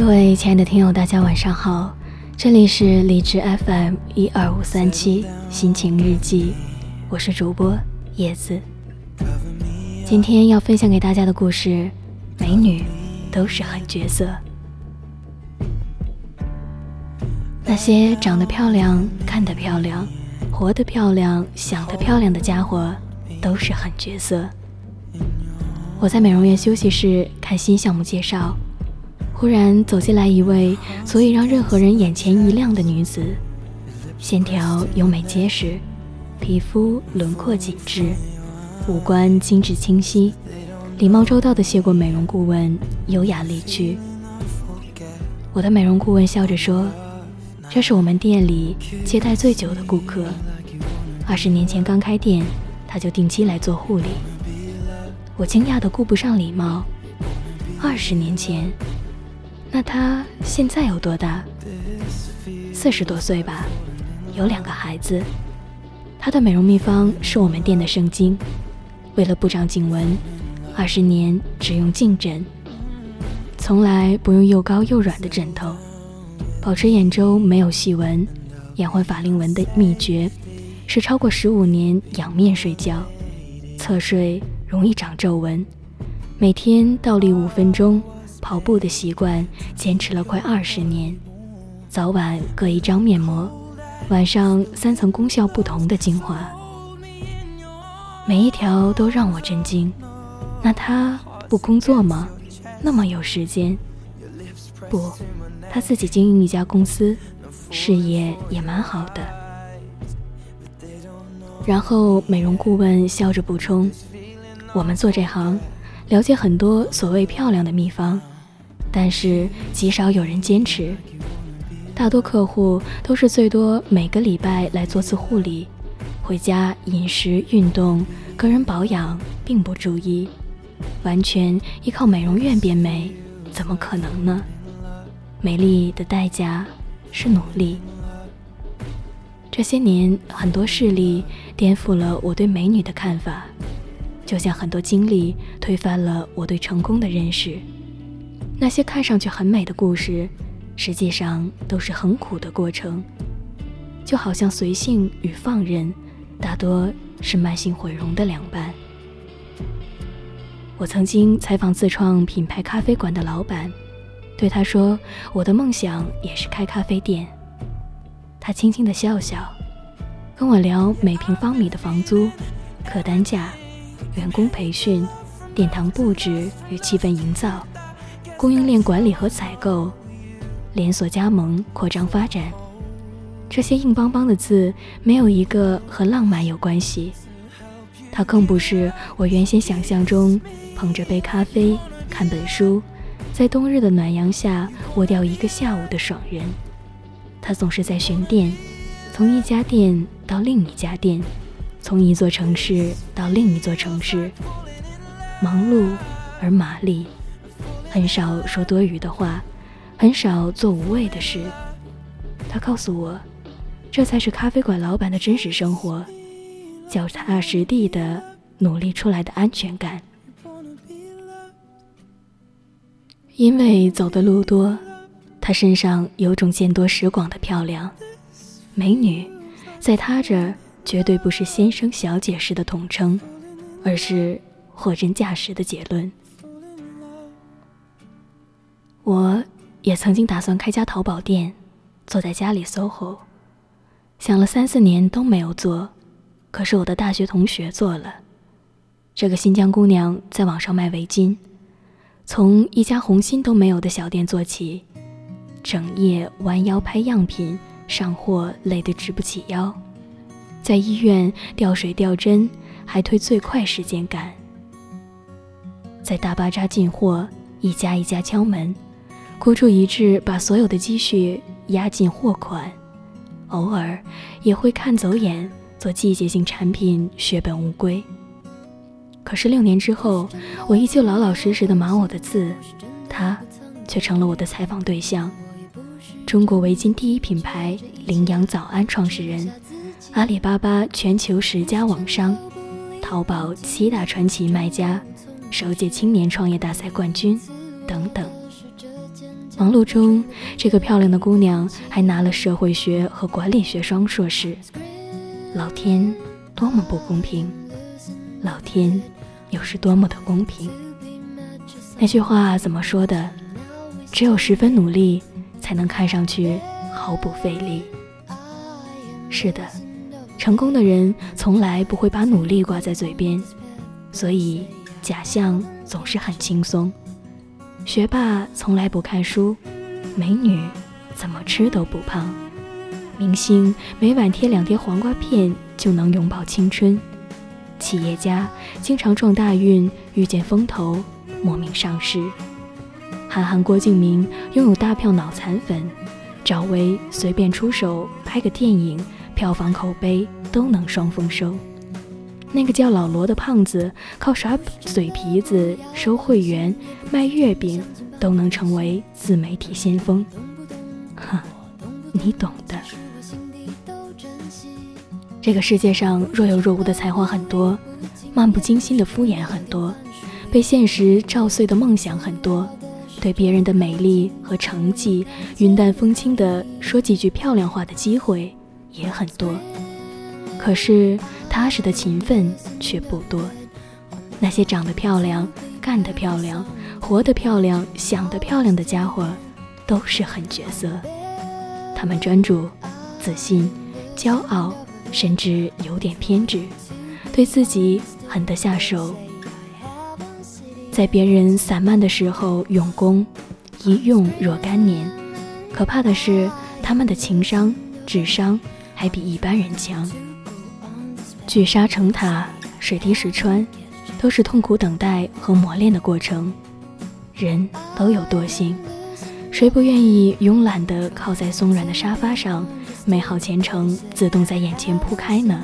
各位亲爱的听友，大家晚上好，这里是荔枝 FM 一二五三七心情日记，我是主播叶子。今天要分享给大家的故事，美女都是狠角色。那些长得漂亮、看得漂亮、活得漂亮、想得漂亮的家伙，都是狠角色。我在美容院休息室看新项目介绍。忽然走进来一位足以让任何人眼前一亮的女子，线条优美结实，皮肤轮廓紧致，五官精致清晰，礼貌周到的谢过美容顾问，优雅离去。我的美容顾问笑着说：“这是我们店里接待最久的顾客，二十年前刚开店，他就定期来做护理。”我惊讶的顾不上礼貌，二十年前。那他现在有多大？四十多岁吧，有两个孩子。他的美容秘方是我们店的圣经，为了不长颈纹，二十年只用颈枕，从来不用又高又软的枕头，保持眼周没有细纹，延缓法令纹的秘诀是超过十五年仰面睡觉，侧睡容易长皱纹，每天倒立五分钟。跑步的习惯坚持了快二十年，早晚各一张面膜，晚上三层功效不同的精华，每一条都让我震惊。那他不工作吗？那么有时间？不，他自己经营一家公司，事业也蛮好的。然后美容顾问笑着补充：“我们做这行，了解很多所谓漂亮的秘方。”但是极少有人坚持，大多客户都是最多每个礼拜来做次护理，回家饮食、运动、个人保养并不注意，完全依靠美容院变美，怎么可能呢？美丽的代价是努力。这些年，很多事例颠覆了我对美女的看法，就像很多经历推翻了我对成功的认识。那些看上去很美的故事，实际上都是很苦的过程，就好像随性与放任，大多是慢性毁容的两半。我曾经采访自创品牌咖啡馆的老板，对他说：“我的梦想也是开咖啡店。”他轻轻的笑笑，跟我聊每平方米的房租、客单价、员工培训、殿堂布置与气氛营造。供应链管理和采购，连锁加盟扩张发展，这些硬邦邦的字没有一个和浪漫有关系。它更不是我原先想象中捧着杯咖啡看本书，在冬日的暖阳下窝掉一个下午的爽人。它总是在巡店，从一家店到另一家店，从一座城市到另一座城市，忙碌而麻利。很少说多余的话，很少做无谓的事。他告诉我，这才是咖啡馆老板的真实生活，脚踏实地的努力出来的安全感。因为走的路多，他身上有种见多识广的漂亮。美女，在他这儿绝对不是先生小姐式的统称，而是货真价实的结论。我也曾经打算开家淘宝店，坐在家里 SOHO，想了三四年都没有做，可是我的大学同学做了。这个新疆姑娘在网上卖围巾，从一家红心都没有的小店做起，整夜弯腰拍样品上货，累得直不起腰，在医院吊水吊针，还推最快时间赶，在大巴扎进货，一家一家敲门。孤注一掷，把所有的积蓄压进货款，偶尔也会看走眼，做季节性产品，血本无归。可是六年之后，我依旧老老实实的码我的字，他却成了我的采访对象。中国围巾第一品牌羚羊早安创始人，阿里巴巴全球十佳网商，淘宝七大传奇卖家，首届青年创业大赛冠军，等等。忙碌中，这个漂亮的姑娘还拿了社会学和管理学双硕士。老天，多么不公平！老天，又是多么的公平！那句话怎么说的？只有十分努力，才能看上去毫不费力。是的，成功的人从来不会把努力挂在嘴边，所以假象总是很轻松。学霸从来不看书，美女怎么吃都不胖，明星每晚贴两贴黄瓜片就能永葆青春，企业家经常撞大运遇见风头莫名上市，韩寒郭敬明拥有大票脑残粉，赵薇随便出手拍个电影，票房口碑都能双丰收。那个叫老罗的胖子，靠耍嘴皮子、收会员、卖月饼，都能成为自媒体先锋。哼，你懂的。这个世界上若有若无的才华很多，漫不经心的敷衍很多，被现实照碎的梦想很多，对别人的美丽和成绩云淡风轻的说几句漂亮话的机会也很多。可是。踏实的勤奋却不多，那些长得漂亮、干得漂亮、活得漂亮、想得漂亮的家伙，都是狠角色。他们专注、自信、骄傲，甚至有点偏执，对自己狠得下手，在别人散漫的时候用功，一用若干年。可怕的是，他们的情商、智商还比一般人强。聚沙成塔，水滴石穿，都是痛苦等待和磨练的过程。人都有惰性，谁不愿意慵懒地靠在松软的沙发上，美好前程自动在眼前铺开呢？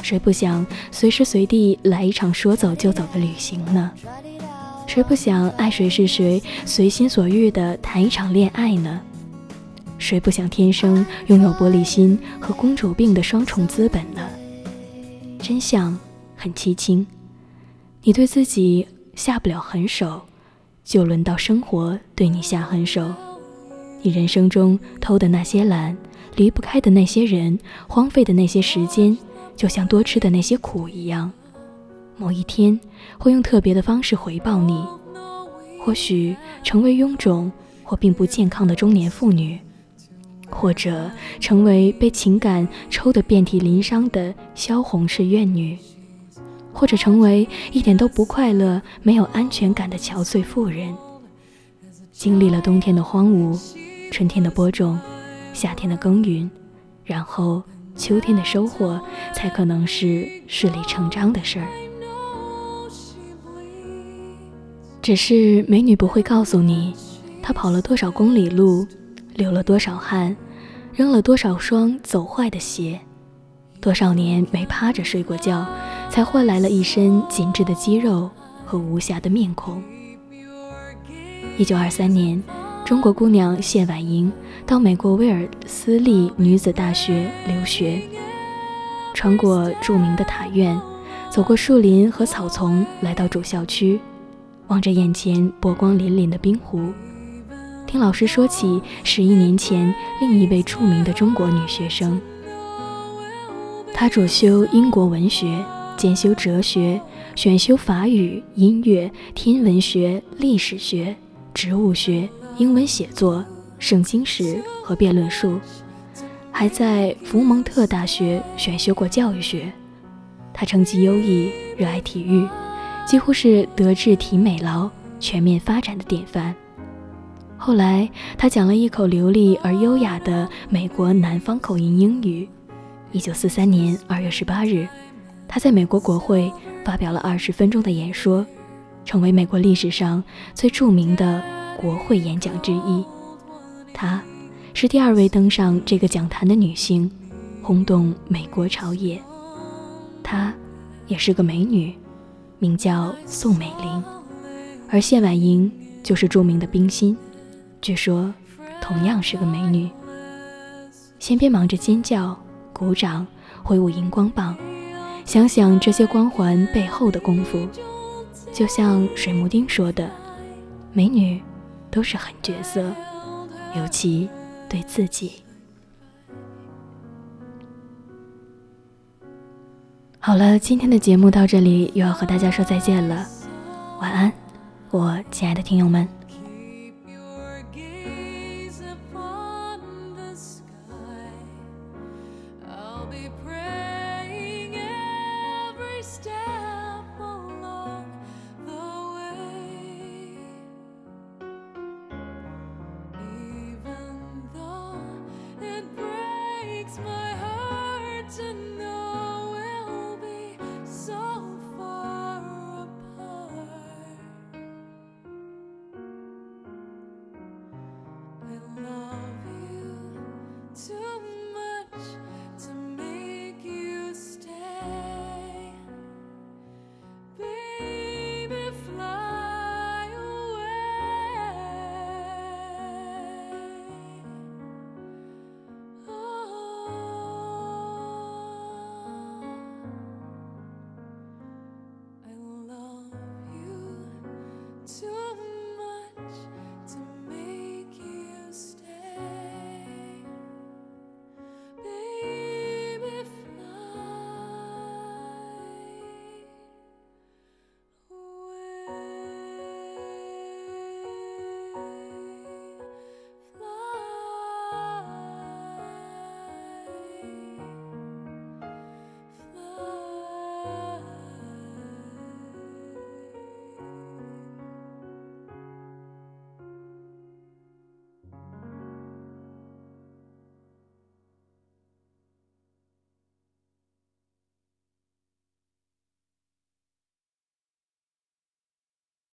谁不想随时随地来一场说走就走的旅行呢？谁不想爱谁是谁，随心所欲地谈一场恋爱呢？谁不想天生拥有玻璃心和公主病的双重资本呢？真相很凄清，你对自己下不了狠手，就轮到生活对你下狠手。你人生中偷的那些懒，离不开的那些人，荒废的那些时间，就像多吃的那些苦一样，某一天会用特别的方式回报你。或许成为臃肿或并不健康的中年妇女。或者成为被情感抽得遍体鳞伤的萧红式怨女，或者成为一点都不快乐、没有安全感的憔悴妇人。经历了冬天的荒芜、春天的播种、夏天的耕耘，然后秋天的收获，才可能是顺理成章的事儿。只是美女不会告诉你，她跑了多少公里路，流了多少汗。扔了多少双走坏的鞋，多少年没趴着睡过觉，才换来了一身紧致的肌肉和无瑕的面孔。一九二三年，中国姑娘谢婉莹到美国威尔斯利女子大学留学，穿过著名的塔院，走过树林和草丛，来到主校区，望着眼前波光粼粼的冰湖。听老师说起十一年前另一位著名的中国女学生，她主修英国文学，兼修哲学，选修法语、音乐、天文学、历史学、植物学、英文写作、圣经史和辩论术，还在福蒙特大学选修过教育学。她成绩优异，热爱体育，几乎是德智体美劳全面发展的典范。后来，他讲了一口流利而优雅的美国南方口音英语。一九四三年二月十八日，他在美国国会发表了二十分钟的演说，成为美国历史上最著名的国会演讲之一。她是第二位登上这个讲坛的女性，轰动美国朝野。她也是个美女，名叫宋美龄，而谢婉莹就是著名的冰心。据说同样是个美女。先别忙着尖叫鼓掌挥舞荧光棒想想这些光环背后的功夫。就像水木丁说的美女都是狠角色尤其对自己。好了今天的节目到这里又要和大家说再见了。晚安我亲爱的听友们。